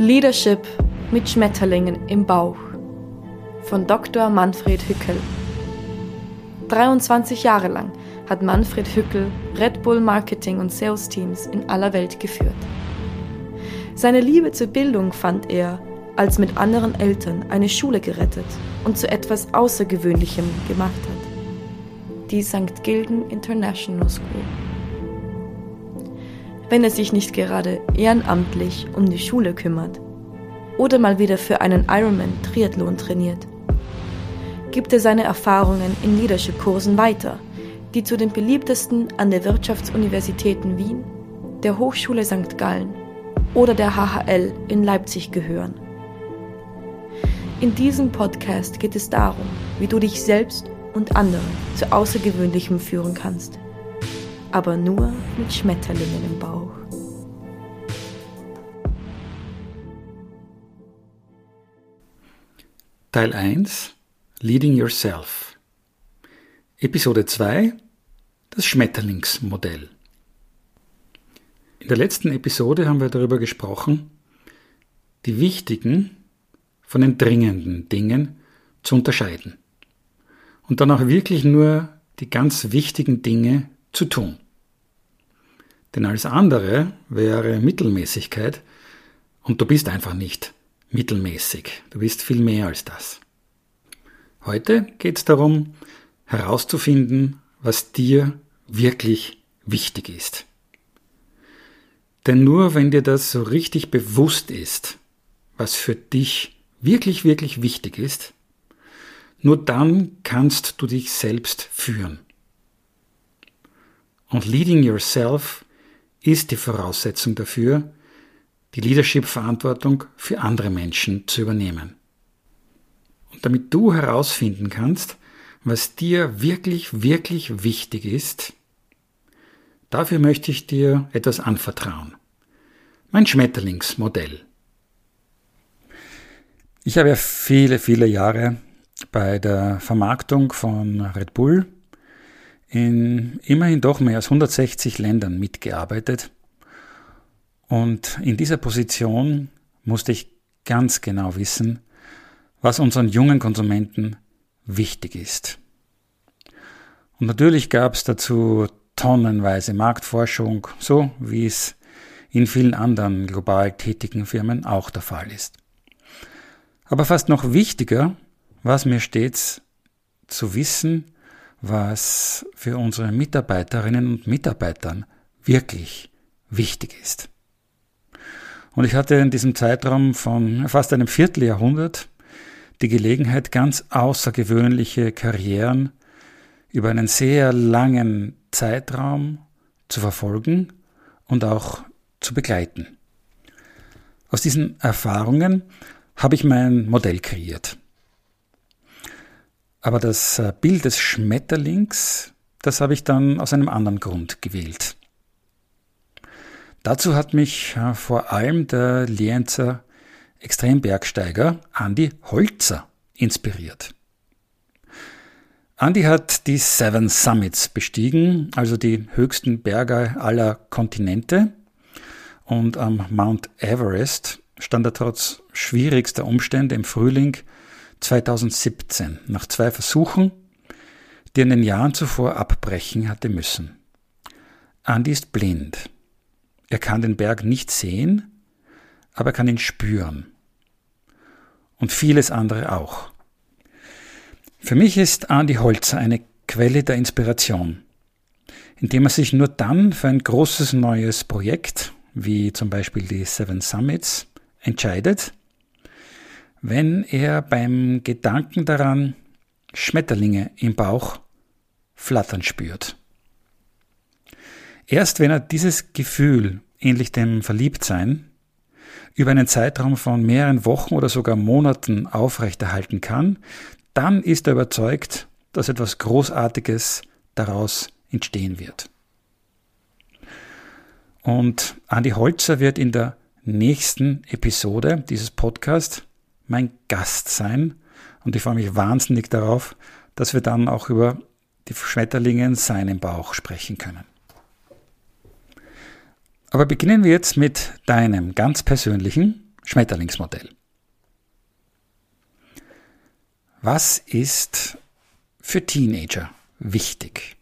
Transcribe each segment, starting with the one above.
Leadership mit Schmetterlingen im Bauch von Dr. Manfred Hückel. 23 Jahre lang hat Manfred Hückel Red Bull Marketing und Sales Teams in aller Welt geführt. Seine Liebe zur Bildung fand er, als mit anderen Eltern eine Schule gerettet und zu etwas Außergewöhnlichem gemacht hat. Die St. Gilden International School. Wenn er sich nicht gerade ehrenamtlich um die Schule kümmert oder mal wieder für einen Ironman Triathlon trainiert, gibt er seine Erfahrungen in Leadership-Kursen weiter, die zu den beliebtesten an der Wirtschaftsuniversitäten Wien, der Hochschule St. Gallen oder der HHL in Leipzig gehören. In diesem Podcast geht es darum, wie du dich selbst und andere zu Außergewöhnlichem führen kannst. Aber nur mit Schmetterlingen im Bauch. Teil 1 Leading Yourself Episode 2 Das Schmetterlingsmodell In der letzten Episode haben wir darüber gesprochen, die wichtigen von den dringenden Dingen zu unterscheiden. Und dann auch wirklich nur die ganz wichtigen Dinge zu tun. Denn alles andere wäre Mittelmäßigkeit und du bist einfach nicht mittelmäßig. Du bist viel mehr als das. Heute geht es darum, herauszufinden, was dir wirklich wichtig ist. Denn nur wenn dir das so richtig bewusst ist, was für dich wirklich, wirklich wichtig ist, nur dann kannst du dich selbst führen. Und Leading Yourself ist die Voraussetzung dafür, die Leadership-Verantwortung für andere Menschen zu übernehmen. Und damit du herausfinden kannst, was dir wirklich, wirklich wichtig ist, dafür möchte ich dir etwas anvertrauen. Mein Schmetterlingsmodell. Ich habe ja viele, viele Jahre bei der Vermarktung von Red Bull in immerhin doch mehr als 160 Ländern mitgearbeitet. Und in dieser Position musste ich ganz genau wissen, was unseren jungen Konsumenten wichtig ist. Und natürlich gab es dazu tonnenweise Marktforschung, so wie es in vielen anderen global tätigen Firmen auch der Fall ist. Aber fast noch wichtiger war es mir stets zu wissen, was für unsere Mitarbeiterinnen und Mitarbeitern wirklich wichtig ist. Und ich hatte in diesem Zeitraum von fast einem Vierteljahrhundert die Gelegenheit, ganz außergewöhnliche Karrieren über einen sehr langen Zeitraum zu verfolgen und auch zu begleiten. Aus diesen Erfahrungen habe ich mein Modell kreiert. Aber das äh, Bild des Schmetterlings, das habe ich dann aus einem anderen Grund gewählt. Dazu hat mich äh, vor allem der Lienzer Extrembergsteiger Andy Holzer inspiriert. Andy hat die Seven Summits bestiegen, also die höchsten Berge aller Kontinente. Und am Mount Everest stand er trotz schwierigster Umstände im Frühling 2017 nach zwei Versuchen, die er in den Jahren zuvor abbrechen hatte müssen. Andy ist blind. Er kann den Berg nicht sehen, aber er kann ihn spüren. Und vieles andere auch. Für mich ist Andy Holzer eine Quelle der Inspiration, indem er sich nur dann für ein großes neues Projekt, wie zum Beispiel die Seven Summits, entscheidet, wenn er beim Gedanken daran Schmetterlinge im Bauch flattern spürt. Erst wenn er dieses Gefühl, ähnlich dem Verliebtsein, über einen Zeitraum von mehreren Wochen oder sogar Monaten aufrechterhalten kann, dann ist er überzeugt, dass etwas Großartiges daraus entstehen wird. Und Andi Holzer wird in der nächsten Episode dieses Podcasts mein Gast sein. Und ich freue mich wahnsinnig darauf, dass wir dann auch über die Schmetterlinge in seinem Bauch sprechen können. Aber beginnen wir jetzt mit deinem ganz persönlichen Schmetterlingsmodell. Was ist für Teenager wichtig?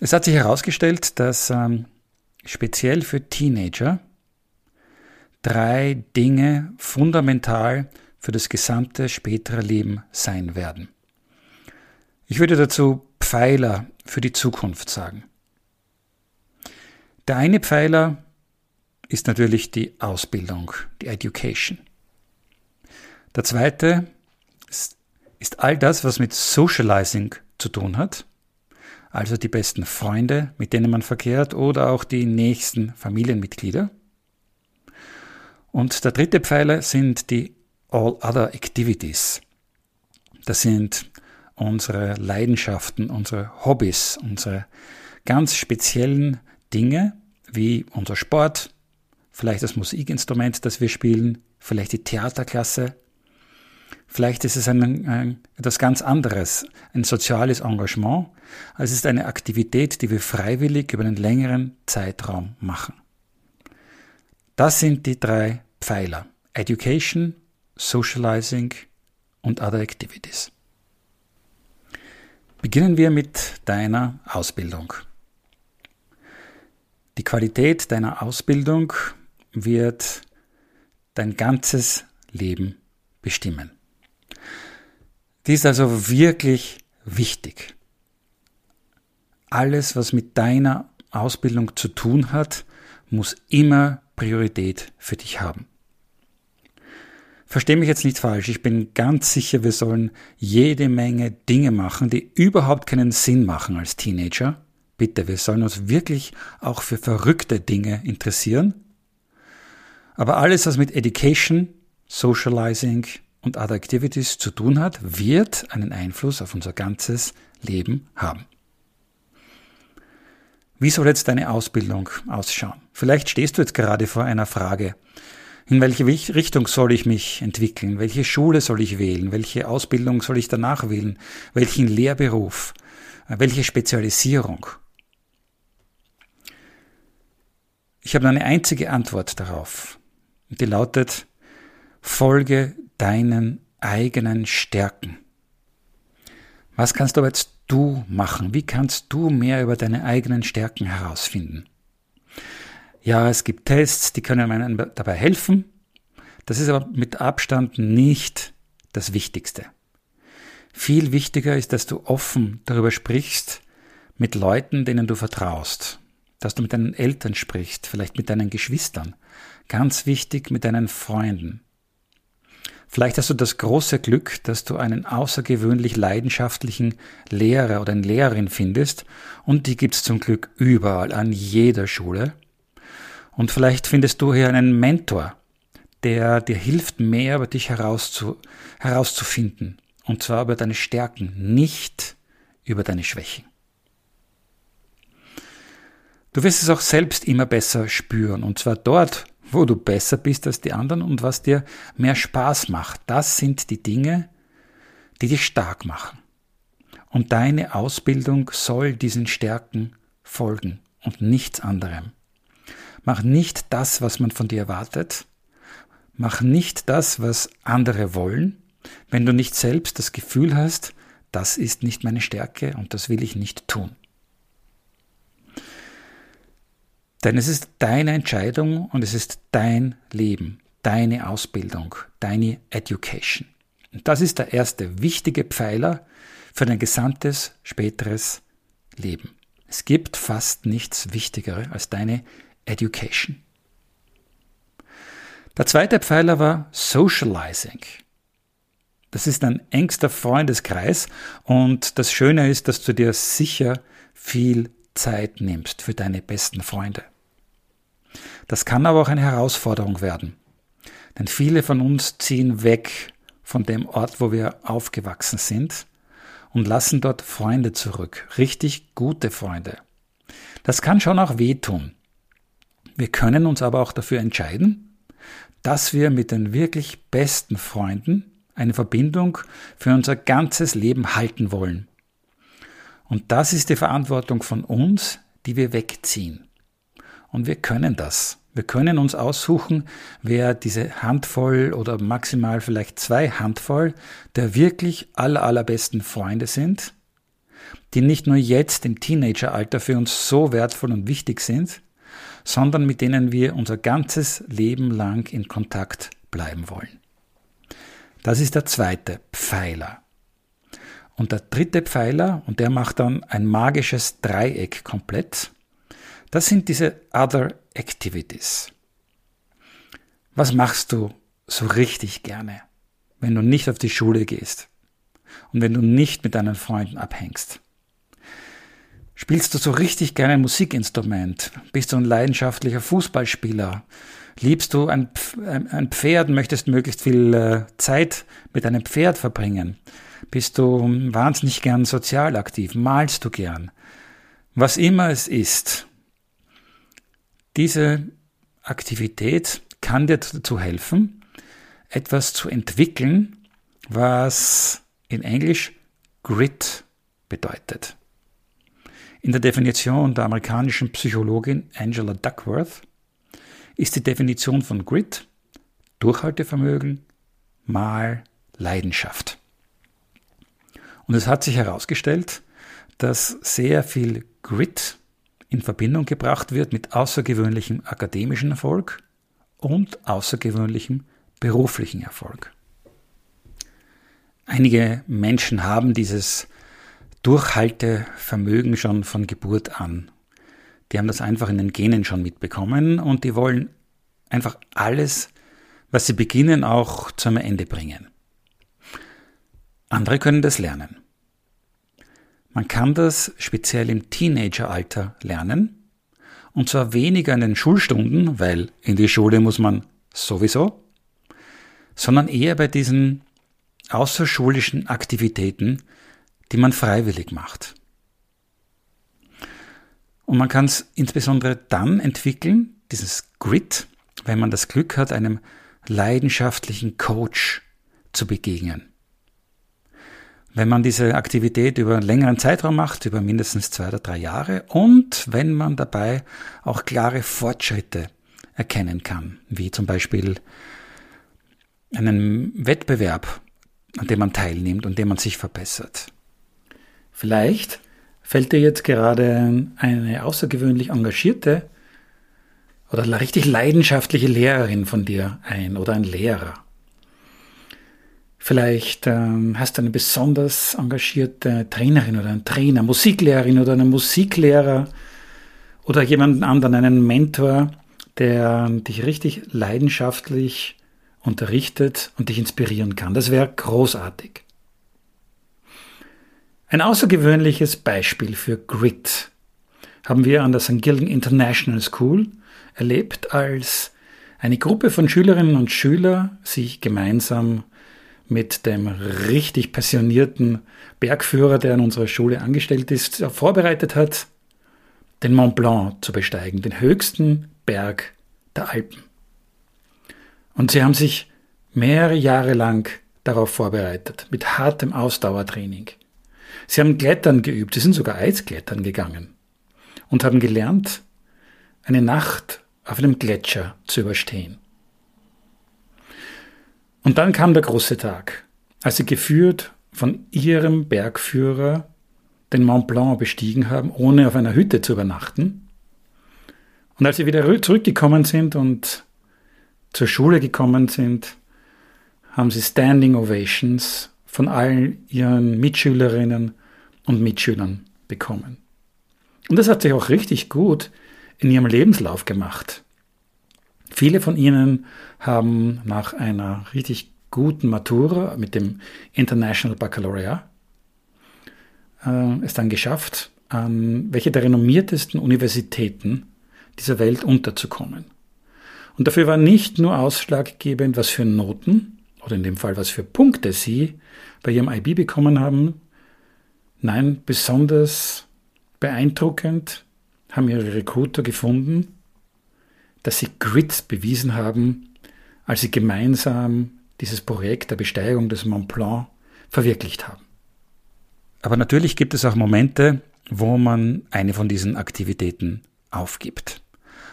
Es hat sich herausgestellt, dass ähm, speziell für Teenager drei Dinge fundamental für das gesamte spätere Leben sein werden. Ich würde dazu Pfeiler für die Zukunft sagen. Der eine Pfeiler ist natürlich die Ausbildung, die Education. Der zweite ist, ist all das, was mit Socializing zu tun hat, also die besten Freunde, mit denen man verkehrt oder auch die nächsten Familienmitglieder. Und der dritte Pfeiler sind die All Other Activities. Das sind unsere Leidenschaften, unsere Hobbys, unsere ganz speziellen Dinge, wie unser Sport, vielleicht das Musikinstrument, das wir spielen, vielleicht die Theaterklasse, vielleicht ist es ein, ein, etwas ganz anderes, ein soziales Engagement, es ist eine Aktivität, die wir freiwillig über einen längeren Zeitraum machen. Das sind die drei Pfeiler. Education, Socializing und Other Activities. Beginnen wir mit deiner Ausbildung. Die Qualität deiner Ausbildung wird dein ganzes Leben bestimmen. Die ist also wirklich wichtig. Alles, was mit deiner Ausbildung zu tun hat, muss immer Priorität für dich haben. Versteh mich jetzt nicht falsch, ich bin ganz sicher, wir sollen jede Menge Dinge machen, die überhaupt keinen Sinn machen als Teenager. Bitte, wir sollen uns wirklich auch für verrückte Dinge interessieren. Aber alles, was mit Education, Socializing und Other Activities zu tun hat, wird einen Einfluss auf unser ganzes Leben haben. Wie soll jetzt deine Ausbildung ausschauen? Vielleicht stehst du jetzt gerade vor einer Frage. In welche Richtung soll ich mich entwickeln? Welche Schule soll ich wählen? Welche Ausbildung soll ich danach wählen? Welchen Lehrberuf? Welche Spezialisierung? Ich habe eine einzige Antwort darauf. Die lautet, folge deinen eigenen Stärken. Was kannst du jetzt du machen? Wie kannst du mehr über deine eigenen Stärken herausfinden? Ja, es gibt Tests, die können einem dabei helfen. Das ist aber mit Abstand nicht das Wichtigste. Viel wichtiger ist, dass du offen darüber sprichst mit Leuten, denen du vertraust. Dass du mit deinen Eltern sprichst, vielleicht mit deinen Geschwistern. Ganz wichtig mit deinen Freunden. Vielleicht hast du das große Glück, dass du einen außergewöhnlich leidenschaftlichen Lehrer oder eine Lehrerin findest und die gibt's zum Glück überall an jeder Schule. Und vielleicht findest du hier einen Mentor, der dir hilft, mehr über dich herauszu, herauszufinden. Und zwar über deine Stärken, nicht über deine Schwächen. Du wirst es auch selbst immer besser spüren. Und zwar dort, wo du besser bist als die anderen und was dir mehr Spaß macht. Das sind die Dinge, die dich stark machen. Und deine Ausbildung soll diesen Stärken folgen und nichts anderem. Mach nicht das, was man von dir erwartet. Mach nicht das, was andere wollen, wenn du nicht selbst das Gefühl hast, das ist nicht meine Stärke und das will ich nicht tun. Denn es ist deine Entscheidung und es ist dein Leben, deine Ausbildung, deine Education. Und das ist der erste wichtige Pfeiler für dein gesamtes späteres Leben. Es gibt fast nichts Wichtigeres als deine Education. Der zweite Pfeiler war Socializing. Das ist ein engster Freundeskreis und das Schöne ist, dass du dir sicher viel Zeit nimmst für deine besten Freunde. Das kann aber auch eine Herausforderung werden. Denn viele von uns ziehen weg von dem Ort, wo wir aufgewachsen sind und lassen dort Freunde zurück. Richtig gute Freunde. Das kann schon auch wehtun. Wir können uns aber auch dafür entscheiden, dass wir mit den wirklich besten Freunden eine Verbindung für unser ganzes Leben halten wollen. Und das ist die Verantwortung von uns, die wir wegziehen. Und wir können das. Wir können uns aussuchen, wer diese Handvoll oder maximal vielleicht zwei Handvoll der wirklich aller, allerbesten Freunde sind, die nicht nur jetzt im Teenageralter für uns so wertvoll und wichtig sind, sondern mit denen wir unser ganzes Leben lang in Kontakt bleiben wollen. Das ist der zweite Pfeiler. Und der dritte Pfeiler, und der macht dann ein magisches Dreieck komplett, das sind diese Other Activities. Was machst du so richtig gerne, wenn du nicht auf die Schule gehst und wenn du nicht mit deinen Freunden abhängst? Spielst du so richtig gerne ein Musikinstrument? Bist du ein leidenschaftlicher Fußballspieler? Liebst du ein, Pferd und möchtest möglichst viel äh, Zeit mit einem Pferd verbringen? Bist du wahnsinnig gern sozial aktiv? Malst du gern? Was immer es ist, diese Aktivität kann dir dazu helfen, etwas zu entwickeln, was in Englisch Grit bedeutet. In der Definition der amerikanischen Psychologin Angela Duckworth ist die Definition von Grit Durchhaltevermögen mal Leidenschaft. Und es hat sich herausgestellt, dass sehr viel Grit in Verbindung gebracht wird mit außergewöhnlichem akademischen Erfolg und außergewöhnlichem beruflichen Erfolg. Einige Menschen haben dieses Durchhaltevermögen schon von Geburt an. Die haben das einfach in den Genen schon mitbekommen und die wollen einfach alles, was sie beginnen, auch zum Ende bringen. Andere können das lernen. Man kann das speziell im Teenageralter lernen. Und zwar weniger in den Schulstunden, weil in die Schule muss man sowieso, sondern eher bei diesen außerschulischen Aktivitäten, die man freiwillig macht. Und man kann es insbesondere dann entwickeln, dieses Grit, wenn man das Glück hat, einem leidenschaftlichen Coach zu begegnen. Wenn man diese Aktivität über einen längeren Zeitraum macht, über mindestens zwei oder drei Jahre, und wenn man dabei auch klare Fortschritte erkennen kann, wie zum Beispiel einen Wettbewerb, an dem man teilnimmt und dem man sich verbessert. Vielleicht fällt dir jetzt gerade eine außergewöhnlich engagierte oder richtig leidenschaftliche Lehrerin von dir ein oder ein Lehrer. Vielleicht ähm, hast du eine besonders engagierte Trainerin oder einen Trainer, Musiklehrerin oder einen Musiklehrer oder jemanden anderen, einen Mentor, der dich richtig leidenschaftlich unterrichtet und dich inspirieren kann. Das wäre großartig. Ein außergewöhnliches Beispiel für Grit haben wir an der St. Gilgen International School erlebt, als eine Gruppe von Schülerinnen und Schülern sich gemeinsam mit dem richtig passionierten Bergführer, der an unserer Schule angestellt ist, vorbereitet hat, den Mont Blanc zu besteigen, den höchsten Berg der Alpen. Und sie haben sich mehrere Jahre lang darauf vorbereitet, mit hartem Ausdauertraining. Sie haben Klettern geübt, sie sind sogar Eisklettern gegangen und haben gelernt, eine Nacht auf einem Gletscher zu überstehen. Und dann kam der große Tag, als sie geführt von ihrem Bergführer den Mont Blanc bestiegen haben, ohne auf einer Hütte zu übernachten. Und als sie wieder zurückgekommen sind und zur Schule gekommen sind, haben sie Standing Ovations von allen ihren Mitschülerinnen und Mitschülern bekommen. Und das hat sich auch richtig gut in ihrem Lebenslauf gemacht. Viele von ihnen haben nach einer richtig guten Matura mit dem International Baccalaureate äh, es dann geschafft, an welche der renommiertesten Universitäten dieser Welt unterzukommen. Und dafür war nicht nur ausschlaggebend, was für Noten oder in dem Fall was für Punkte sie bei ihrem IB bekommen haben. Nein, besonders beeindruckend haben ihre Recruiter gefunden, dass sie Grit bewiesen haben, als sie gemeinsam dieses Projekt der Besteigung des Mont Blanc verwirklicht haben. Aber natürlich gibt es auch Momente, wo man eine von diesen Aktivitäten aufgibt.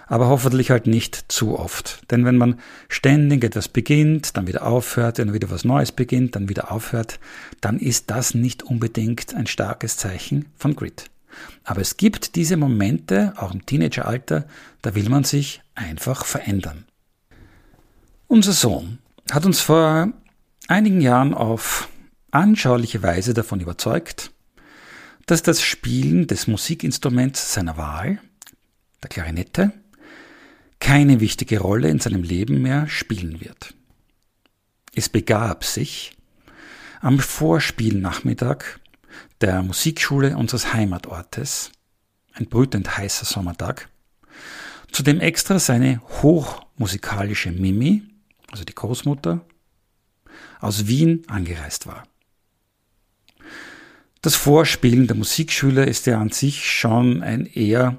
aber hoffentlich halt nicht zu oft. Denn wenn man ständig etwas beginnt, dann wieder aufhört, dann wieder was Neues beginnt, dann wieder aufhört, dann ist das nicht unbedingt ein starkes Zeichen von Grit. Aber es gibt diese Momente, auch im Teenageralter, da will man sich einfach verändern. Unser Sohn hat uns vor einigen Jahren auf anschauliche Weise davon überzeugt, dass das Spielen des Musikinstruments seiner Wahl, der Klarinette, keine wichtige Rolle in seinem Leben mehr spielen wird. Es begab sich am Vorspielnachmittag der Musikschule unseres Heimatortes, ein brütend heißer Sommertag, zu dem extra seine hochmusikalische Mimi, also die Großmutter, aus Wien angereist war. Das Vorspielen der Musikschüler ist ja an sich schon ein eher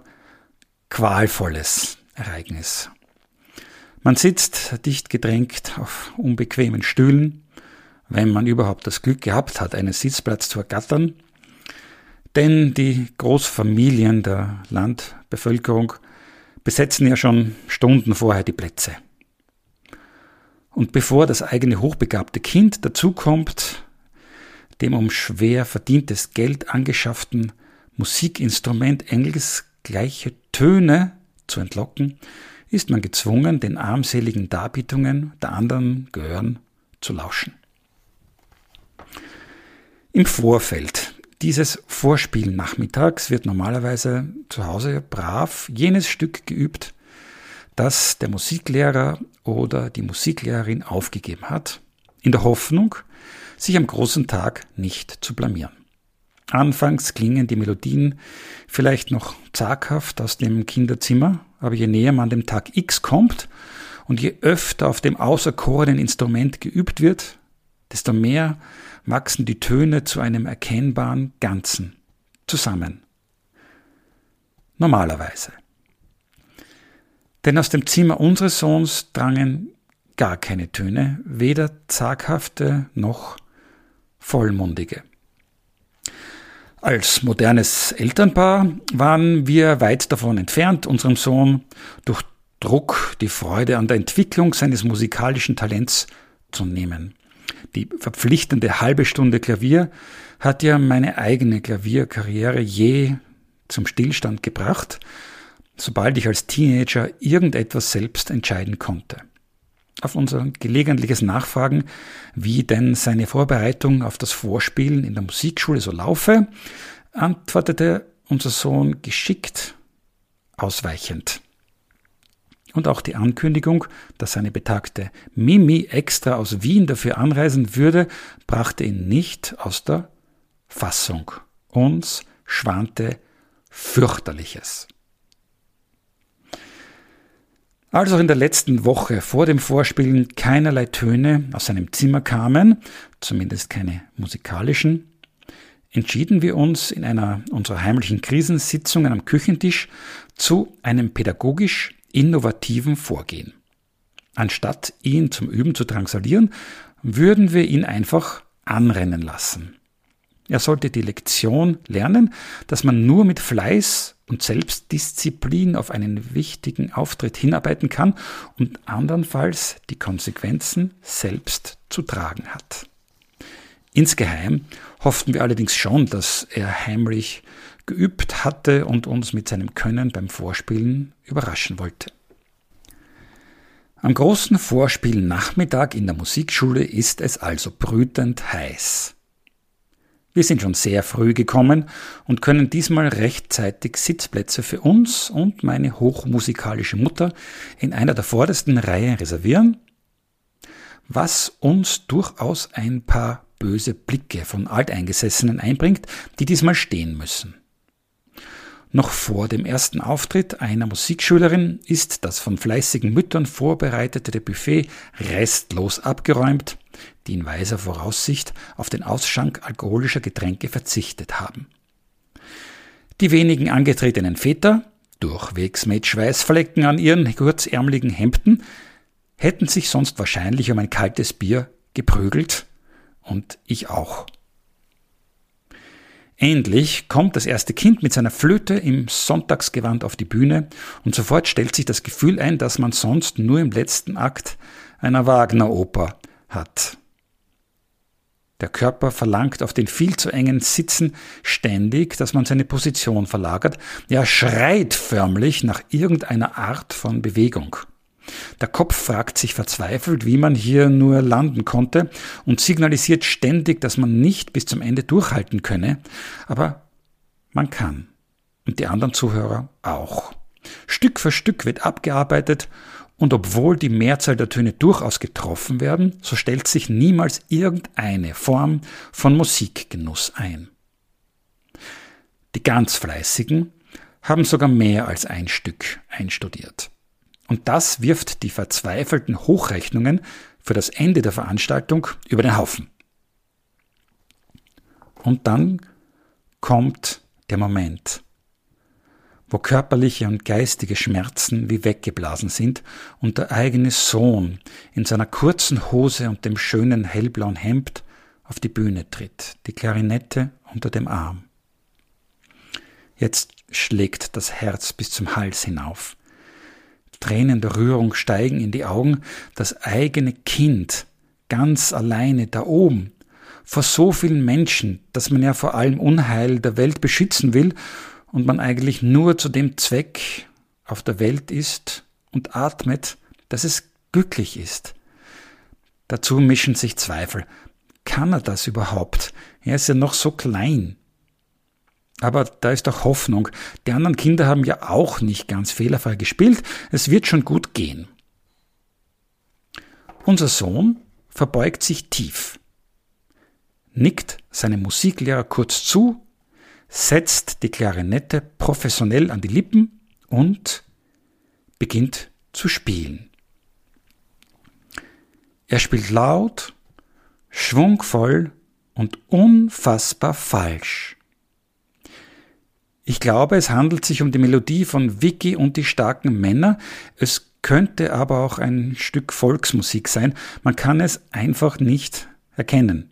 qualvolles Ereignis. Man sitzt dicht gedrängt auf unbequemen Stühlen, wenn man überhaupt das Glück gehabt hat, einen Sitzplatz zu ergattern, denn die Großfamilien der Landbevölkerung besetzen ja schon Stunden vorher die Plätze. Und bevor das eigene hochbegabte Kind dazukommt, dem um schwer verdientes Geld angeschafften Musikinstrument engelsgleiche Töne zu entlocken, ist man gezwungen, den armseligen Darbietungen der anderen Gehören zu lauschen. Im Vorfeld dieses Vorspielnachmittags wird normalerweise zu Hause brav jenes Stück geübt, das der Musiklehrer oder die Musiklehrerin aufgegeben hat, in der Hoffnung, sich am großen Tag nicht zu blamieren. Anfangs klingen die Melodien vielleicht noch zaghaft aus dem Kinderzimmer, aber je näher man dem Tag X kommt und je öfter auf dem auserkorenen Instrument geübt wird, desto mehr wachsen die Töne zu einem erkennbaren Ganzen zusammen. Normalerweise. Denn aus dem Zimmer unseres Sohns drangen gar keine Töne, weder zaghafte noch vollmundige. Als modernes Elternpaar waren wir weit davon entfernt, unserem Sohn durch Druck die Freude an der Entwicklung seines musikalischen Talents zu nehmen. Die verpflichtende halbe Stunde Klavier hat ja meine eigene Klavierkarriere je zum Stillstand gebracht, sobald ich als Teenager irgendetwas selbst entscheiden konnte. Auf unser gelegentliches Nachfragen, wie denn seine Vorbereitung auf das Vorspielen in der Musikschule so laufe, antwortete unser Sohn geschickt ausweichend. Und auch die Ankündigung, dass seine betagte Mimi extra aus Wien dafür anreisen würde, brachte ihn nicht aus der Fassung. Uns schwante fürchterliches. Als auch in der letzten Woche vor dem Vorspielen keinerlei Töne aus seinem Zimmer kamen, zumindest keine musikalischen, entschieden wir uns in einer unserer heimlichen Krisensitzungen am Küchentisch zu einem pädagogisch innovativen Vorgehen. Anstatt ihn zum Üben zu drangsalieren, würden wir ihn einfach anrennen lassen. Er sollte die Lektion lernen, dass man nur mit Fleiß und Selbstdisziplin auf einen wichtigen Auftritt hinarbeiten kann und andernfalls die Konsequenzen selbst zu tragen hat. Insgeheim hofften wir allerdings schon, dass er heimlich geübt hatte und uns mit seinem Können beim Vorspielen überraschen wollte. Am großen Vorspielnachmittag in der Musikschule ist es also brütend heiß. Wir sind schon sehr früh gekommen und können diesmal rechtzeitig Sitzplätze für uns und meine hochmusikalische Mutter in einer der vordersten Reihen reservieren, was uns durchaus ein paar böse Blicke von Alteingesessenen einbringt, die diesmal stehen müssen. Noch vor dem ersten Auftritt einer Musikschülerin ist das von fleißigen Müttern vorbereitete Buffet restlos abgeräumt, die in weiser Voraussicht auf den Ausschank alkoholischer Getränke verzichtet haben. Die wenigen angetretenen Väter, durchwegs mit Schweißflecken an ihren kurzärmeligen Hemden, hätten sich sonst wahrscheinlich um ein kaltes Bier geprügelt und ich auch. Endlich kommt das erste Kind mit seiner Flöte im Sonntagsgewand auf die Bühne und sofort stellt sich das Gefühl ein, dass man sonst nur im letzten Akt einer Wagner-Oper hat. Der Körper verlangt auf den viel zu engen Sitzen ständig, dass man seine Position verlagert. Er schreit förmlich nach irgendeiner Art von Bewegung. Der Kopf fragt sich verzweifelt, wie man hier nur landen konnte und signalisiert ständig, dass man nicht bis zum Ende durchhalten könne, aber man kann. Und die anderen Zuhörer auch. Stück für Stück wird abgearbeitet und obwohl die Mehrzahl der Töne durchaus getroffen werden, so stellt sich niemals irgendeine Form von Musikgenuss ein. Die ganz Fleißigen haben sogar mehr als ein Stück einstudiert. Und das wirft die verzweifelten Hochrechnungen für das Ende der Veranstaltung über den Haufen. Und dann kommt der Moment, wo körperliche und geistige Schmerzen wie weggeblasen sind und der eigene Sohn in seiner kurzen Hose und dem schönen hellblauen Hemd auf die Bühne tritt, die Klarinette unter dem Arm. Jetzt schlägt das Herz bis zum Hals hinauf. Tränen der Rührung steigen in die Augen, das eigene Kind ganz alleine da oben, vor so vielen Menschen, dass man ja vor allem Unheil der Welt beschützen will und man eigentlich nur zu dem Zweck auf der Welt ist und atmet, dass es glücklich ist. Dazu mischen sich Zweifel. Kann er das überhaupt? Er ist ja noch so klein. Aber da ist doch Hoffnung. Die anderen Kinder haben ja auch nicht ganz fehlerfrei gespielt. Es wird schon gut gehen. Unser Sohn verbeugt sich tief, nickt seinem Musiklehrer kurz zu setzt die Klarinette professionell an die Lippen und beginnt zu spielen. Er spielt laut, schwungvoll und unfassbar falsch. Ich glaube, es handelt sich um die Melodie von Vicky und die starken Männer. Es könnte aber auch ein Stück Volksmusik sein. Man kann es einfach nicht erkennen.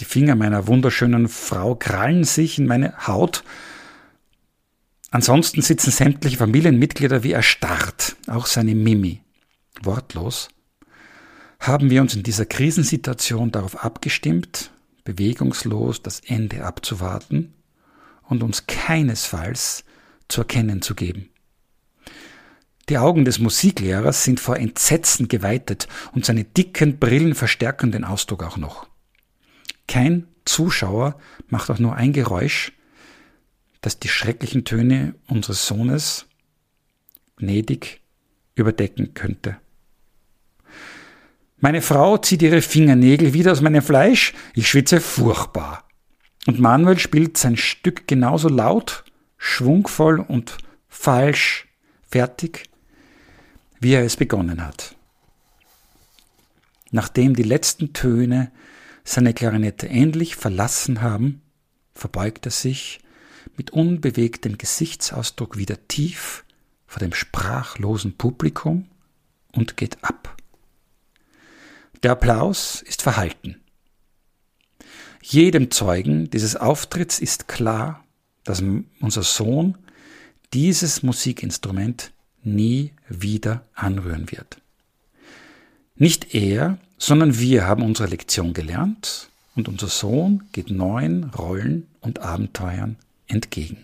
Die Finger meiner wunderschönen Frau krallen sich in meine Haut. Ansonsten sitzen sämtliche Familienmitglieder wie erstarrt, auch seine Mimi. Wortlos haben wir uns in dieser Krisensituation darauf abgestimmt, bewegungslos das Ende abzuwarten und uns keinesfalls zu erkennen zu geben. Die Augen des Musiklehrers sind vor Entsetzen geweitet und seine dicken Brillen verstärken den Ausdruck auch noch. Kein Zuschauer macht auch nur ein Geräusch, das die schrecklichen Töne unseres Sohnes gnädig überdecken könnte. Meine Frau zieht ihre Fingernägel wieder aus meinem Fleisch, ich schwitze furchtbar. Und Manuel spielt sein Stück genauso laut, schwungvoll und falsch fertig, wie er es begonnen hat. Nachdem die letzten Töne seine Klarinette endlich verlassen haben, verbeugt er sich mit unbewegtem Gesichtsausdruck wieder tief vor dem sprachlosen Publikum und geht ab. Der Applaus ist verhalten. Jedem Zeugen dieses Auftritts ist klar, dass unser Sohn dieses Musikinstrument nie wieder anrühren wird. Nicht er, sondern wir haben unsere Lektion gelernt und unser Sohn geht neuen Rollen und Abenteuern entgegen.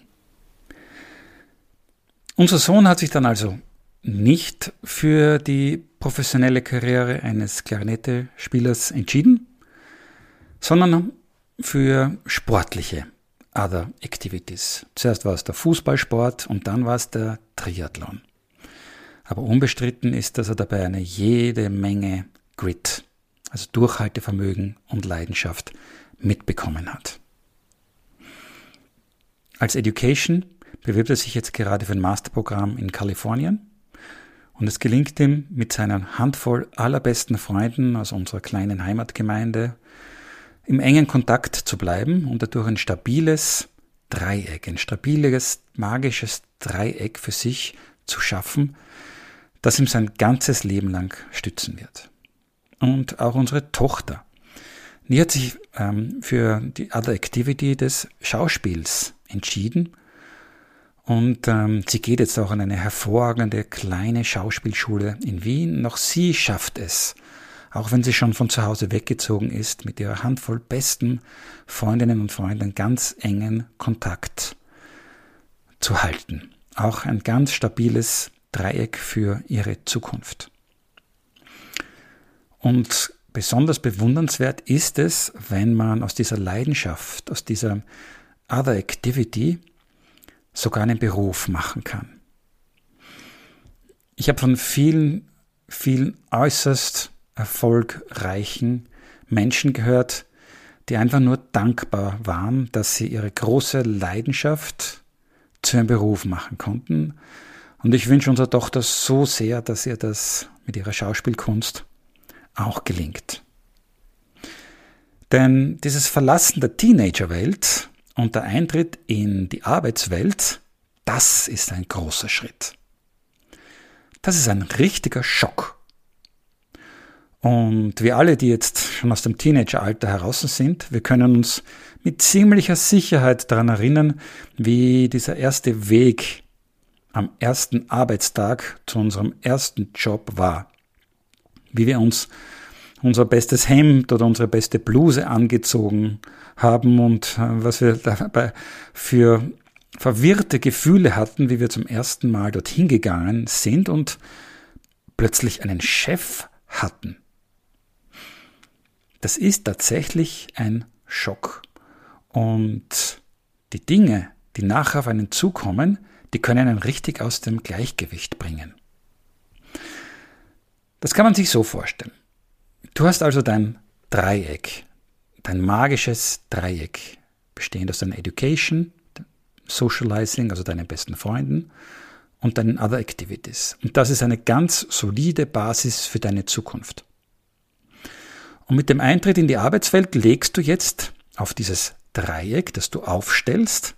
Unser Sohn hat sich dann also nicht für die professionelle Karriere eines Klarinette-Spielers entschieden, sondern für sportliche Other Activities. Zuerst war es der Fußballsport und dann war es der Triathlon. Aber unbestritten ist, dass er dabei eine jede Menge Grit, also Durchhaltevermögen und Leidenschaft mitbekommen hat. Als Education bewirbt er sich jetzt gerade für ein Masterprogramm in Kalifornien und es gelingt ihm mit seiner Handvoll allerbesten Freunden aus unserer kleinen Heimatgemeinde im engen Kontakt zu bleiben und dadurch ein stabiles Dreieck, ein stabiles, magisches Dreieck für sich zu schaffen, das ihm sein ganzes Leben lang stützen wird. Und auch unsere Tochter Nie hat sich ähm, für die Other Activity des Schauspiels entschieden. Und ähm, sie geht jetzt auch an eine hervorragende kleine Schauspielschule in Wien. Noch sie schafft es, auch wenn sie schon von zu Hause weggezogen ist, mit ihrer Handvoll besten Freundinnen und Freunden ganz engen Kontakt zu halten. Auch ein ganz stabiles Dreieck für ihre Zukunft. Und besonders bewundernswert ist es, wenn man aus dieser Leidenschaft, aus dieser Other Activity sogar einen Beruf machen kann. Ich habe von vielen, vielen äußerst erfolgreichen Menschen gehört, die einfach nur dankbar waren, dass sie ihre große Leidenschaft zu einem Beruf machen konnten. Und ich wünsche unserer Tochter so sehr, dass ihr das mit ihrer Schauspielkunst auch gelingt. Denn dieses Verlassen der Teenagerwelt und der Eintritt in die Arbeitswelt, das ist ein großer Schritt. Das ist ein richtiger Schock. Und wir alle, die jetzt schon aus dem Teenageralter heraus sind, wir können uns mit ziemlicher Sicherheit daran erinnern, wie dieser erste Weg am ersten Arbeitstag zu unserem ersten Job war. Wie wir uns unser bestes Hemd oder unsere beste Bluse angezogen haben und äh, was wir dabei für verwirrte Gefühle hatten, wie wir zum ersten Mal dorthin gegangen sind und plötzlich einen Chef hatten. Das ist tatsächlich ein Schock. Und die Dinge, die nachher auf einen zukommen, die können einen richtig aus dem Gleichgewicht bringen. Das kann man sich so vorstellen. Du hast also dein Dreieck, dein magisches Dreieck, bestehend aus deiner Education, Socializing, also deinen besten Freunden und deinen Other Activities. Und das ist eine ganz solide Basis für deine Zukunft. Und mit dem Eintritt in die Arbeitswelt legst du jetzt auf dieses Dreieck, das du aufstellst,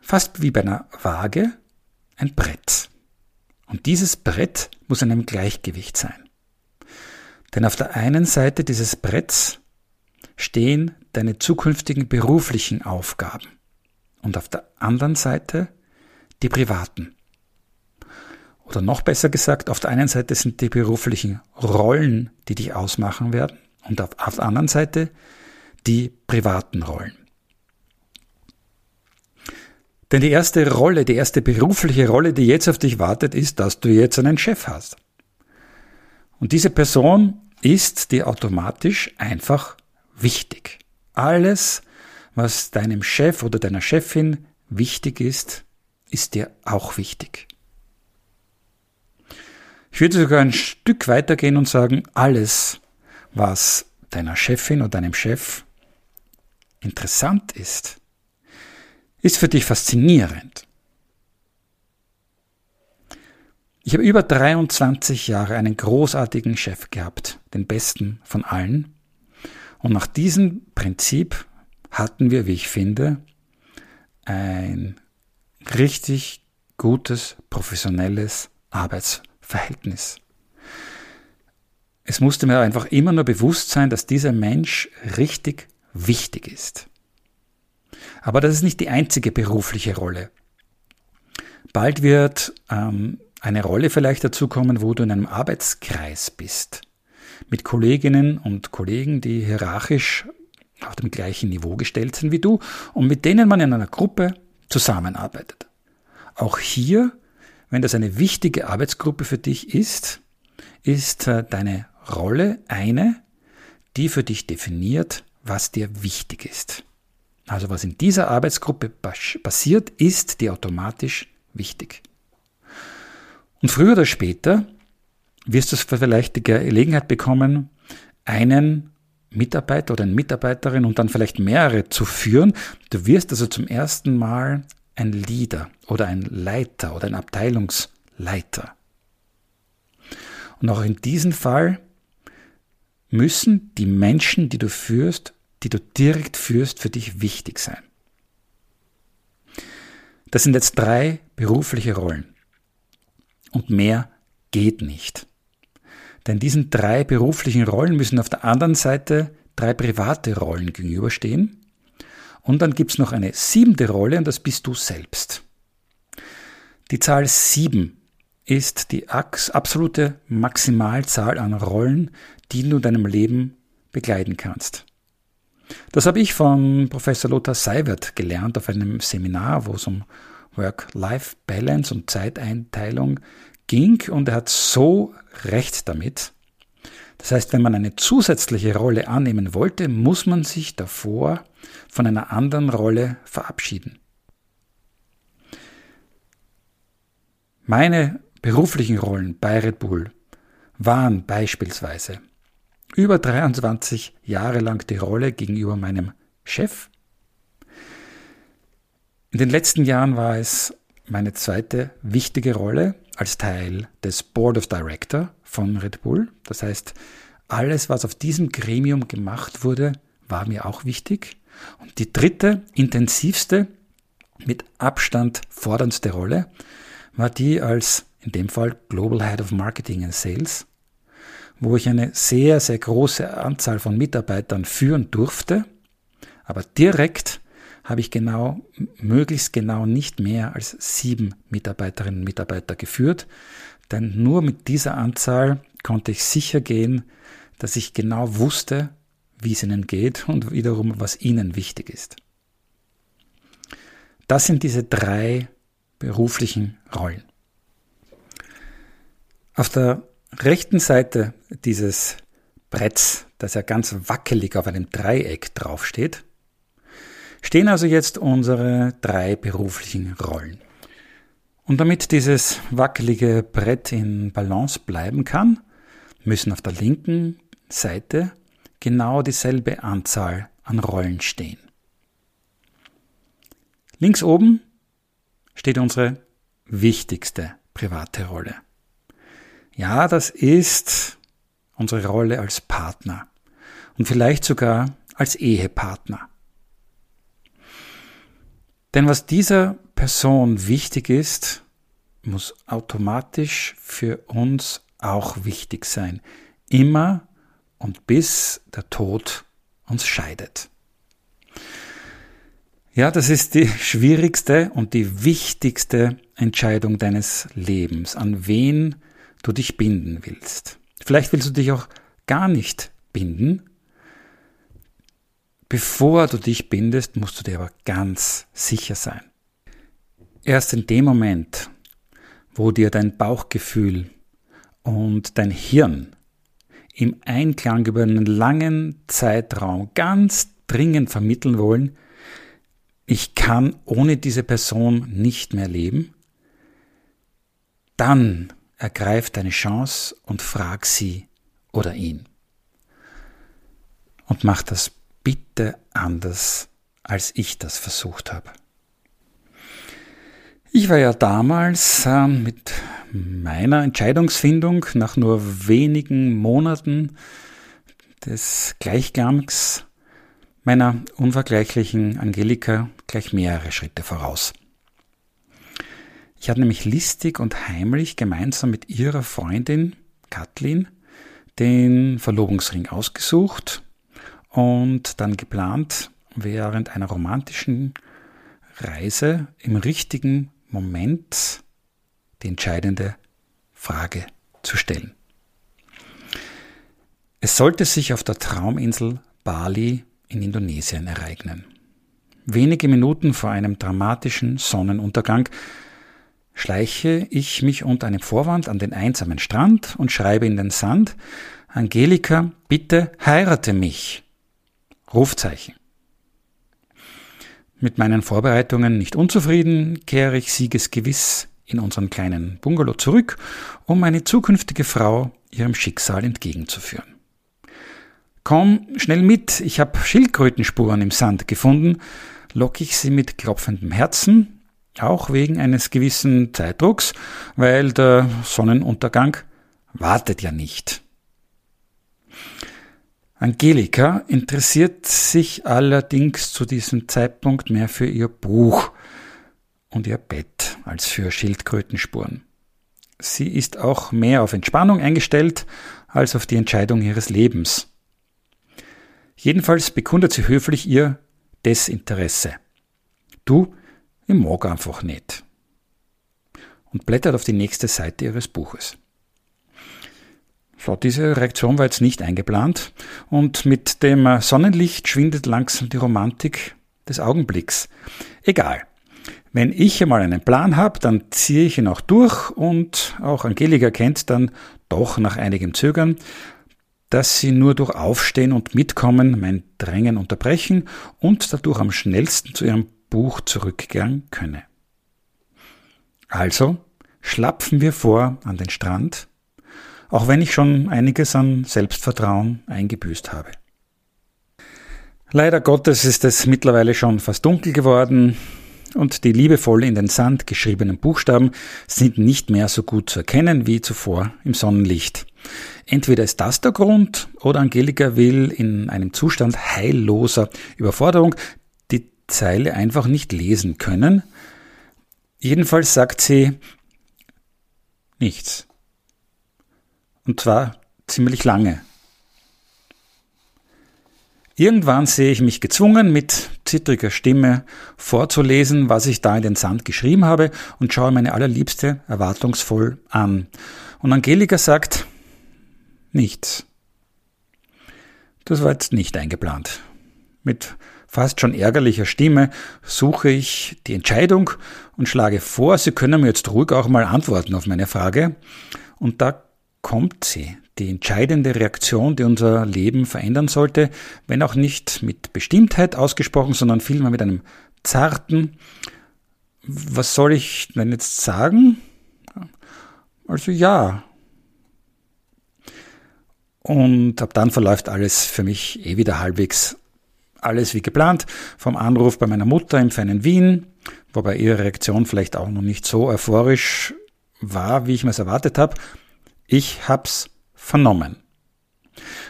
fast wie bei einer Waage, ein Brett. Und dieses Brett muss in einem Gleichgewicht sein. Denn auf der einen Seite dieses Bretts stehen deine zukünftigen beruflichen Aufgaben und auf der anderen Seite die privaten. Oder noch besser gesagt, auf der einen Seite sind die beruflichen Rollen, die dich ausmachen werden und auf, auf der anderen Seite die privaten Rollen. Denn die erste Rolle, die erste berufliche Rolle, die jetzt auf dich wartet, ist, dass du jetzt einen Chef hast. Und diese Person ist dir automatisch einfach wichtig. Alles, was deinem Chef oder deiner Chefin wichtig ist, ist dir auch wichtig. Ich würde sogar ein Stück weitergehen und sagen, alles, was deiner Chefin oder deinem Chef interessant ist, ist für dich faszinierend. Ich habe über 23 Jahre einen großartigen Chef gehabt, den besten von allen. Und nach diesem Prinzip hatten wir, wie ich finde, ein richtig gutes, professionelles Arbeitsverhältnis. Es musste mir einfach immer nur bewusst sein, dass dieser Mensch richtig wichtig ist. Aber das ist nicht die einzige berufliche Rolle. Bald wird ähm, eine Rolle vielleicht dazu kommen, wo du in einem Arbeitskreis bist. Mit Kolleginnen und Kollegen, die hierarchisch auf dem gleichen Niveau gestellt sind wie du und mit denen man in einer Gruppe zusammenarbeitet. Auch hier, wenn das eine wichtige Arbeitsgruppe für dich ist, ist äh, deine Rolle eine, die für dich definiert, was dir wichtig ist. Also was in dieser Arbeitsgruppe passiert, ist dir automatisch wichtig. Und früher oder später wirst du vielleicht die Gelegenheit bekommen, einen Mitarbeiter oder eine Mitarbeiterin und dann vielleicht mehrere zu führen. Du wirst also zum ersten Mal ein Leader oder ein Leiter oder ein Abteilungsleiter. Und auch in diesem Fall müssen die Menschen, die du führst, die du direkt führst, für dich wichtig sein. Das sind jetzt drei berufliche Rollen. Und mehr geht nicht. Denn diesen drei beruflichen Rollen müssen auf der anderen Seite drei private Rollen gegenüberstehen. Und dann gibt's noch eine siebente Rolle und das bist du selbst. Die Zahl sieben ist die absolute Maximalzahl an Rollen, die du in deinem Leben begleiten kannst. Das habe ich von Professor Lothar Seiwert gelernt auf einem Seminar, wo es um Work-Life-Balance und Zeiteinteilung ging und er hat so recht damit. Das heißt, wenn man eine zusätzliche Rolle annehmen wollte, muss man sich davor von einer anderen Rolle verabschieden. Meine beruflichen Rollen bei Red Bull waren beispielsweise über 23 Jahre lang die Rolle gegenüber meinem Chef. In den letzten Jahren war es meine zweite wichtige Rolle als Teil des Board of Director von Red Bull. Das heißt, alles, was auf diesem Gremium gemacht wurde, war mir auch wichtig. Und die dritte, intensivste, mit Abstand forderndste Rolle war die als, in dem Fall, Global Head of Marketing and Sales, wo ich eine sehr, sehr große Anzahl von Mitarbeitern führen durfte, aber direkt habe ich genau, möglichst genau nicht mehr als sieben Mitarbeiterinnen und Mitarbeiter geführt, denn nur mit dieser Anzahl konnte ich sicher gehen, dass ich genau wusste, wie es ihnen geht und wiederum, was ihnen wichtig ist. Das sind diese drei beruflichen Rollen. Auf der rechten Seite dieses Bretts, das ja ganz wackelig auf einem Dreieck draufsteht, stehen also jetzt unsere drei beruflichen Rollen. Und damit dieses wackelige Brett in Balance bleiben kann, müssen auf der linken Seite genau dieselbe Anzahl an Rollen stehen. Links oben steht unsere wichtigste private Rolle. Ja, das ist unsere Rolle als Partner und vielleicht sogar als Ehepartner. Denn was dieser Person wichtig ist, muss automatisch für uns auch wichtig sein. Immer und bis der Tod uns scheidet. Ja, das ist die schwierigste und die wichtigste Entscheidung deines Lebens, an wen du dich binden willst. Vielleicht willst du dich auch gar nicht binden. Bevor du dich bindest, musst du dir aber ganz sicher sein. Erst in dem Moment, wo dir dein Bauchgefühl und dein Hirn im Einklang über einen langen Zeitraum ganz dringend vermitteln wollen, ich kann ohne diese Person nicht mehr leben, dann ergreif deine Chance und frag sie oder ihn. Und mach das bitte anders, als ich das versucht habe. Ich war ja damals äh, mit meiner Entscheidungsfindung nach nur wenigen Monaten des Gleichgangs meiner unvergleichlichen Angelika gleich mehrere Schritte voraus. Ich hatte nämlich listig und heimlich gemeinsam mit ihrer Freundin Kathleen den Verlobungsring ausgesucht und dann geplant, während einer romantischen Reise im richtigen Moment die entscheidende Frage zu stellen. Es sollte sich auf der Trauminsel Bali in Indonesien ereignen. Wenige Minuten vor einem dramatischen Sonnenuntergang schleiche ich mich unter einem Vorwand an den einsamen Strand und schreibe in den Sand, Angelika, bitte heirate mich. Rufzeichen. Mit meinen Vorbereitungen nicht unzufrieden, kehre ich siegesgewiss in unseren kleinen Bungalow zurück, um meine zukünftige Frau ihrem Schicksal entgegenzuführen. Komm schnell mit, ich habe Schildkrötenspuren im Sand gefunden, locke ich sie mit klopfendem Herzen, auch wegen eines gewissen Zeitdrucks, weil der Sonnenuntergang wartet ja nicht. Angelika interessiert sich allerdings zu diesem Zeitpunkt mehr für ihr Buch und ihr Bett als für Schildkrötenspuren. sie ist auch mehr auf Entspannung eingestellt als auf die Entscheidung ihres Lebens. Jedenfalls bekundet sie höflich ihr Desinteresse. Du, ich mag einfach nicht. Und blättert auf die nächste Seite ihres Buches. So, diese Reaktion war jetzt nicht eingeplant und mit dem Sonnenlicht schwindet langsam die Romantik des Augenblicks. Egal. Wenn ich einmal einen Plan habe, dann ziehe ich ihn auch durch und auch Angelika kennt dann doch nach einigem Zögern, dass sie nur durch Aufstehen und Mitkommen mein Drängen unterbrechen und dadurch am schnellsten zu ihrem Buch zurückkehren könne. Also schlapfen wir vor an den Strand, auch wenn ich schon einiges an Selbstvertrauen eingebüßt habe. Leider Gottes ist es mittlerweile schon fast dunkel geworden und die liebevoll in den Sand geschriebenen Buchstaben sind nicht mehr so gut zu erkennen wie zuvor im Sonnenlicht. Entweder ist das der Grund oder Angelika will in einem Zustand heilloser Überforderung die Zeile einfach nicht lesen können. Jedenfalls sagt sie nichts. Und zwar ziemlich lange. Irgendwann sehe ich mich gezwungen, mit zittriger Stimme vorzulesen, was ich da in den Sand geschrieben habe und schaue meine allerliebste erwartungsvoll an. Und Angelika sagt nichts. Das war jetzt nicht eingeplant. Mit fast schon ärgerlicher Stimme suche ich die Entscheidung und schlage vor, Sie können mir jetzt ruhig auch mal antworten auf meine Frage. Und da kommt sie, die entscheidende Reaktion, die unser Leben verändern sollte, wenn auch nicht mit Bestimmtheit ausgesprochen, sondern vielmehr mit einem zarten, was soll ich denn jetzt sagen? Also ja. Und ab dann verläuft alles für mich eh wieder halbwegs alles wie geplant. Vom Anruf bei meiner Mutter im feinen Wien, wobei ihre Reaktion vielleicht auch noch nicht so euphorisch war, wie ich mir es erwartet habe, ich hab's vernommen.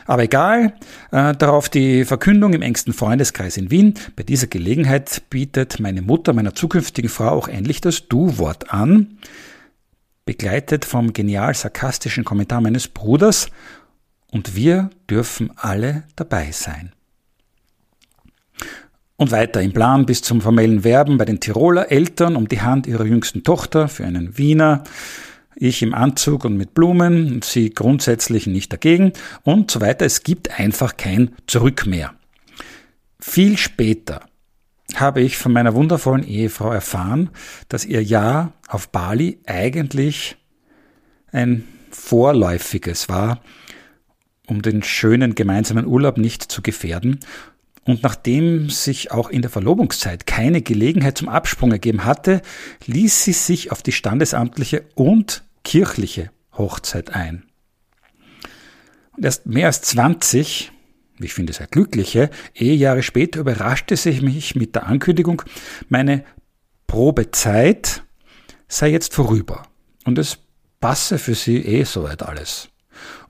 Aber egal, äh, darauf die Verkündung im engsten Freundeskreis in Wien. Bei dieser Gelegenheit bietet meine Mutter meiner zukünftigen Frau auch endlich das Du-Wort an, begleitet vom genial sarkastischen Kommentar meines Bruders, und wir dürfen alle dabei sein. Und weiter im Plan bis zum formellen Werben bei den Tiroler Eltern um die Hand ihrer jüngsten Tochter für einen Wiener, ich im Anzug und mit Blumen, sie grundsätzlich nicht dagegen und so weiter. Es gibt einfach kein Zurück mehr. Viel später habe ich von meiner wundervollen Ehefrau erfahren, dass ihr Ja auf Bali eigentlich ein vorläufiges war, um den schönen gemeinsamen Urlaub nicht zu gefährden. Und nachdem sich auch in der Verlobungszeit keine Gelegenheit zum Absprung ergeben hatte, ließ sie sich auf die standesamtliche und kirchliche Hochzeit ein. Und erst mehr als 20, ich finde sehr glückliche, Ehejahre später überraschte sie mich mit der Ankündigung, meine Probezeit sei jetzt vorüber und es passe für sie eh soweit alles.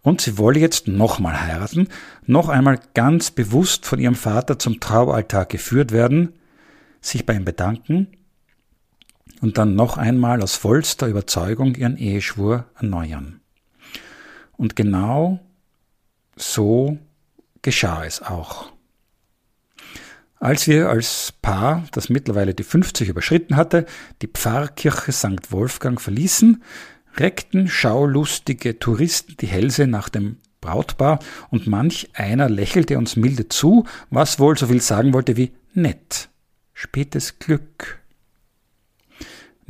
Und sie wolle jetzt nochmal heiraten, noch einmal ganz bewusst von ihrem Vater zum Traualtar geführt werden, sich bei ihm bedanken und dann noch einmal aus vollster Überzeugung ihren Eheschwur erneuern. Und genau so geschah es auch. Als wir als Paar, das mittlerweile die 50 überschritten hatte, die Pfarrkirche St. Wolfgang verließen, reckten schaulustige Touristen die Hälse nach dem Brautpaar und manch einer lächelte uns milde zu, was wohl so viel sagen wollte wie nett, spätes Glück.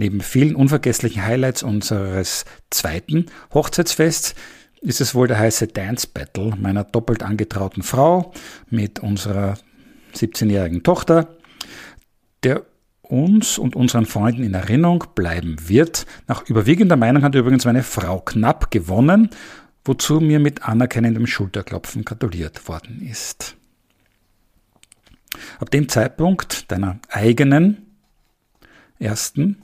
Neben vielen unvergesslichen Highlights unseres zweiten Hochzeitsfests ist es wohl der heiße Dance Battle meiner doppelt angetrauten Frau mit unserer 17-jährigen Tochter, der uns und unseren Freunden in Erinnerung bleiben wird. Nach überwiegender Meinung hat übrigens meine Frau knapp gewonnen, wozu mir mit anerkennendem Schulterklopfen gratuliert worden ist. Ab dem Zeitpunkt deiner eigenen ersten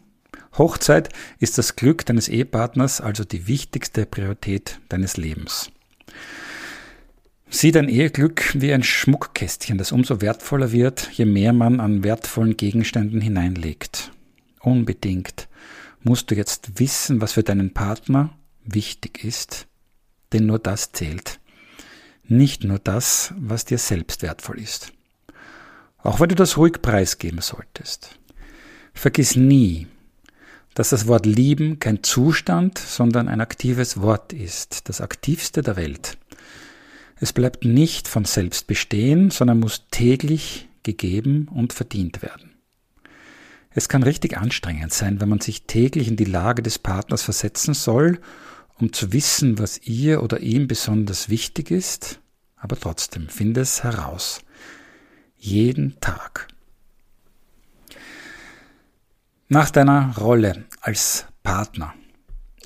Hochzeit ist das Glück deines Ehepartners also die wichtigste Priorität deines Lebens. Sieh dein Eheglück wie ein Schmuckkästchen, das umso wertvoller wird, je mehr man an wertvollen Gegenständen hineinlegt. Unbedingt musst du jetzt wissen, was für deinen Partner wichtig ist, denn nur das zählt. Nicht nur das, was dir selbst wertvoll ist. Auch wenn du das ruhig preisgeben solltest. Vergiss nie, dass das Wort lieben kein Zustand, sondern ein aktives Wort ist, das aktivste der Welt. Es bleibt nicht von selbst bestehen, sondern muss täglich gegeben und verdient werden. Es kann richtig anstrengend sein, wenn man sich täglich in die Lage des Partners versetzen soll, um zu wissen, was ihr oder ihm besonders wichtig ist, aber trotzdem finde es heraus. Jeden Tag. Nach deiner Rolle als Partner,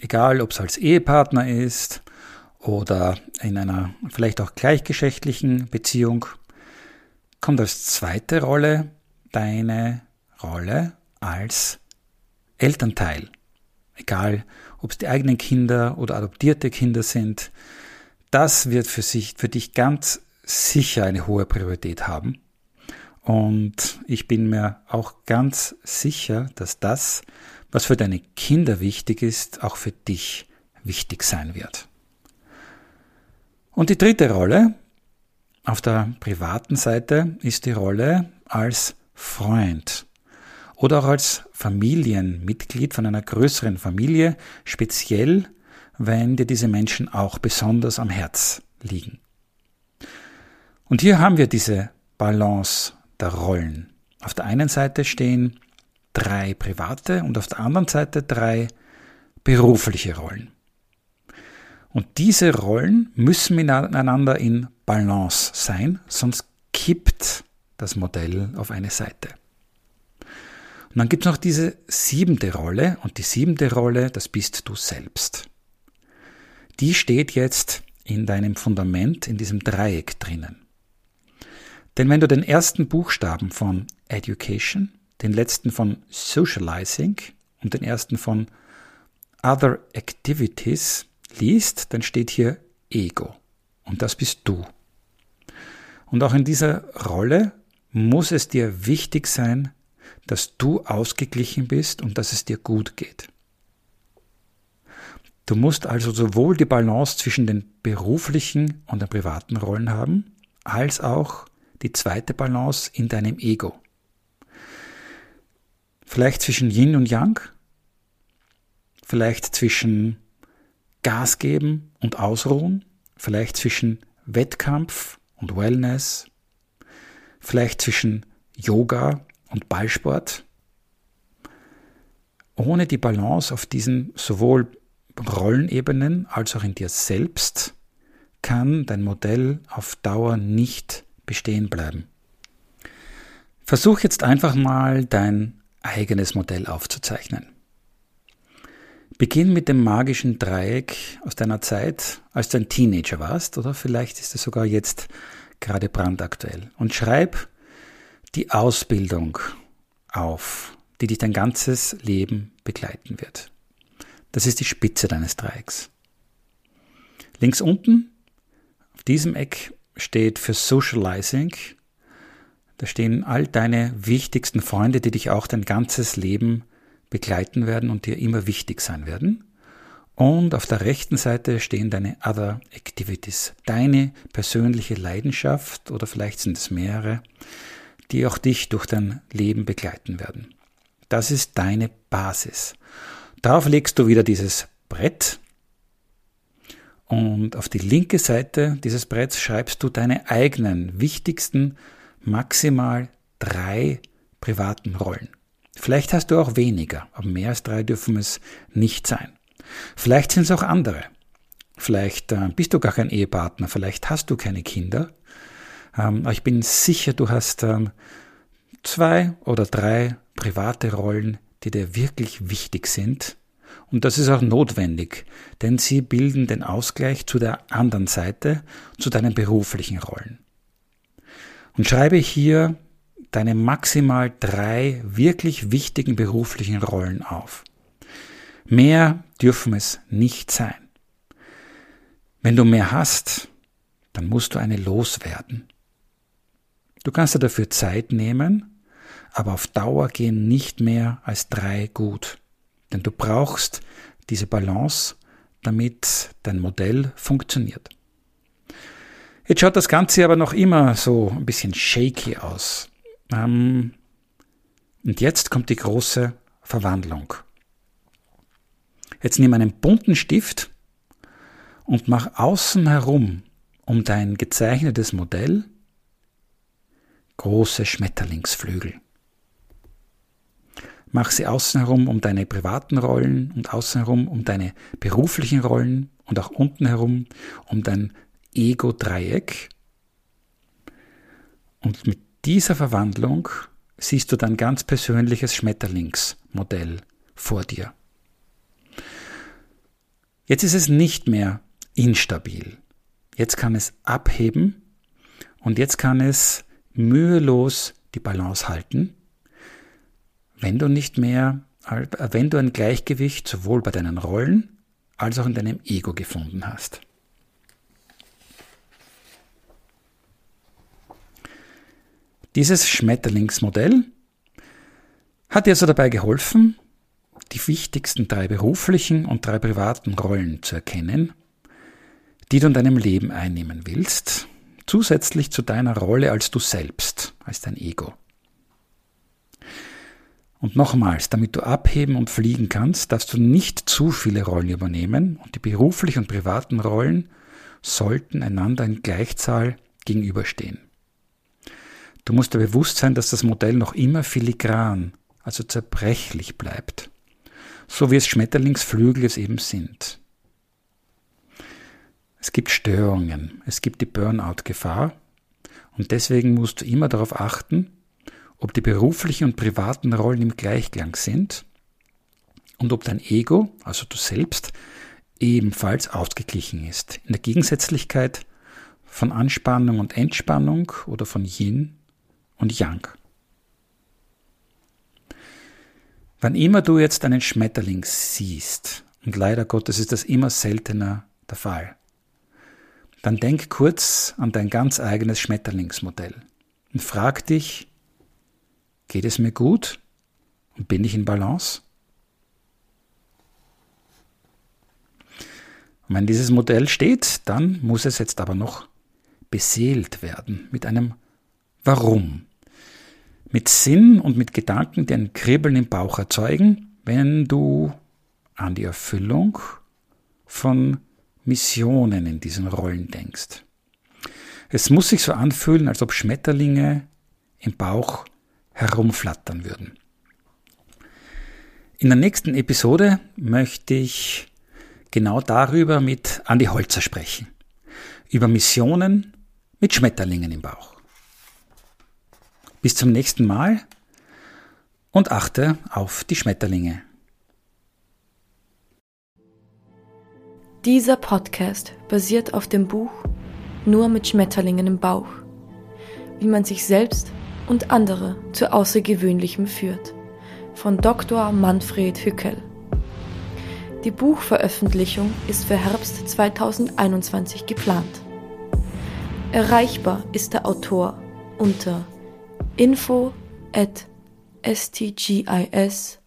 egal ob es als Ehepartner ist oder in einer vielleicht auch gleichgeschlechtlichen Beziehung, kommt als zweite Rolle deine Rolle als Elternteil. Egal, ob es die eigenen Kinder oder adoptierte Kinder sind, das wird für, sich, für dich ganz sicher eine hohe Priorität haben. Und ich bin mir auch ganz sicher, dass das, was für deine Kinder wichtig ist, auch für dich wichtig sein wird. Und die dritte Rolle auf der privaten Seite ist die Rolle als Freund oder auch als Familienmitglied von einer größeren Familie, speziell wenn dir diese Menschen auch besonders am Herz liegen. Und hier haben wir diese Balance der Rollen. Auf der einen Seite stehen drei private und auf der anderen Seite drei berufliche Rollen. Und diese Rollen müssen miteinander in Balance sein, sonst kippt das Modell auf eine Seite. Und dann gibt es noch diese siebente Rolle und die siebente Rolle, das bist du selbst. Die steht jetzt in deinem Fundament, in diesem Dreieck drinnen. Denn wenn du den ersten Buchstaben von Education, den letzten von Socializing und den ersten von Other Activities liest, dann steht hier Ego. Und das bist du. Und auch in dieser Rolle muss es dir wichtig sein, dass du ausgeglichen bist und dass es dir gut geht. Du musst also sowohl die Balance zwischen den beruflichen und den privaten Rollen haben, als auch die zweite Balance in deinem Ego. Vielleicht zwischen Yin und Yang, vielleicht zwischen Gas geben und ausruhen, vielleicht zwischen Wettkampf und Wellness, vielleicht zwischen Yoga und Ballsport. Ohne die Balance auf diesen sowohl Rollenebenen als auch in dir selbst kann dein Modell auf Dauer nicht bestehen bleiben. Versuch jetzt einfach mal dein eigenes Modell aufzuzeichnen. Beginn mit dem magischen Dreieck aus deiner Zeit, als du ein Teenager warst, oder vielleicht ist es sogar jetzt gerade brandaktuell. Und schreib die Ausbildung auf, die dich dein ganzes Leben begleiten wird. Das ist die Spitze deines Dreiecks. Links unten, auf diesem Eck, steht für Socializing. Da stehen all deine wichtigsten Freunde, die dich auch dein ganzes Leben begleiten werden und dir immer wichtig sein werden. Und auf der rechten Seite stehen deine Other Activities, deine persönliche Leidenschaft oder vielleicht sind es mehrere, die auch dich durch dein Leben begleiten werden. Das ist deine Basis. Darauf legst du wieder dieses Brett und auf die linke Seite dieses Bretts schreibst du deine eigenen wichtigsten maximal drei privaten Rollen. Vielleicht hast du auch weniger, aber mehr als drei dürfen es nicht sein. Vielleicht sind es auch andere. Vielleicht äh, bist du gar kein Ehepartner, vielleicht hast du keine Kinder. Ähm, aber ich bin sicher, du hast ähm, zwei oder drei private Rollen, die dir wirklich wichtig sind. Und das ist auch notwendig, denn sie bilden den Ausgleich zu der anderen Seite, zu deinen beruflichen Rollen. Und schreibe hier deine maximal drei wirklich wichtigen beruflichen Rollen auf. Mehr dürfen es nicht sein. Wenn du mehr hast, dann musst du eine loswerden. Du kannst dir dafür Zeit nehmen, aber auf Dauer gehen nicht mehr als drei gut. Denn du brauchst diese Balance, damit dein Modell funktioniert. Jetzt schaut das Ganze aber noch immer so ein bisschen shaky aus. Ähm, und jetzt kommt die große Verwandlung. Jetzt nimm einen bunten Stift und mach außen herum um dein gezeichnetes Modell große Schmetterlingsflügel. Mach sie außen herum um deine privaten Rollen und außen herum um deine beruflichen Rollen und auch unten herum um dein Ego-Dreieck. Und mit dieser Verwandlung siehst du dein ganz persönliches Schmetterlingsmodell vor dir. Jetzt ist es nicht mehr instabil. Jetzt kann es abheben und jetzt kann es mühelos die Balance halten, wenn du nicht mehr, wenn du ein Gleichgewicht sowohl bei deinen Rollen als auch in deinem Ego gefunden hast. Dieses Schmetterlingsmodell hat dir also dabei geholfen, die wichtigsten drei beruflichen und drei privaten Rollen zu erkennen, die du in deinem Leben einnehmen willst, zusätzlich zu deiner Rolle als du selbst, als dein Ego. Und nochmals, damit du abheben und fliegen kannst, darfst du nicht zu viele Rollen übernehmen und die beruflichen und privaten Rollen sollten einander in Gleichzahl gegenüberstehen. Du musst dir bewusst sein, dass das Modell noch immer filigran, also zerbrechlich bleibt, so wie es Schmetterlingsflügel es eben sind. Es gibt Störungen, es gibt die Burnout-Gefahr und deswegen musst du immer darauf achten, ob die beruflichen und privaten Rollen im Gleichklang sind und ob dein Ego, also du selbst, ebenfalls ausgeglichen ist. In der Gegensätzlichkeit von Anspannung und Entspannung oder von Yin und Yang. Wann immer du jetzt einen Schmetterling siehst, und leider Gottes ist das immer seltener der Fall, dann denk kurz an dein ganz eigenes Schmetterlingsmodell und frag dich, geht es mir gut und bin ich in Balance? Und wenn dieses Modell steht, dann muss es jetzt aber noch beseelt werden mit einem Warum. Mit Sinn und mit Gedanken, die ein Kribbeln im Bauch erzeugen, wenn du an die Erfüllung von Missionen in diesen Rollen denkst. Es muss sich so anfühlen, als ob Schmetterlinge im Bauch herumflattern würden. In der nächsten Episode möchte ich genau darüber mit Andi Holzer sprechen. Über Missionen mit Schmetterlingen im Bauch. Bis zum nächsten Mal und achte auf die Schmetterlinge. Dieser Podcast basiert auf dem Buch Nur mit Schmetterlingen im Bauch, wie man sich selbst und andere zu Außergewöhnlichem führt, von Dr. Manfred Hückel. Die Buchveröffentlichung ist für Herbst 2021 geplant. Erreichbar ist der Autor unter info at stgis.at.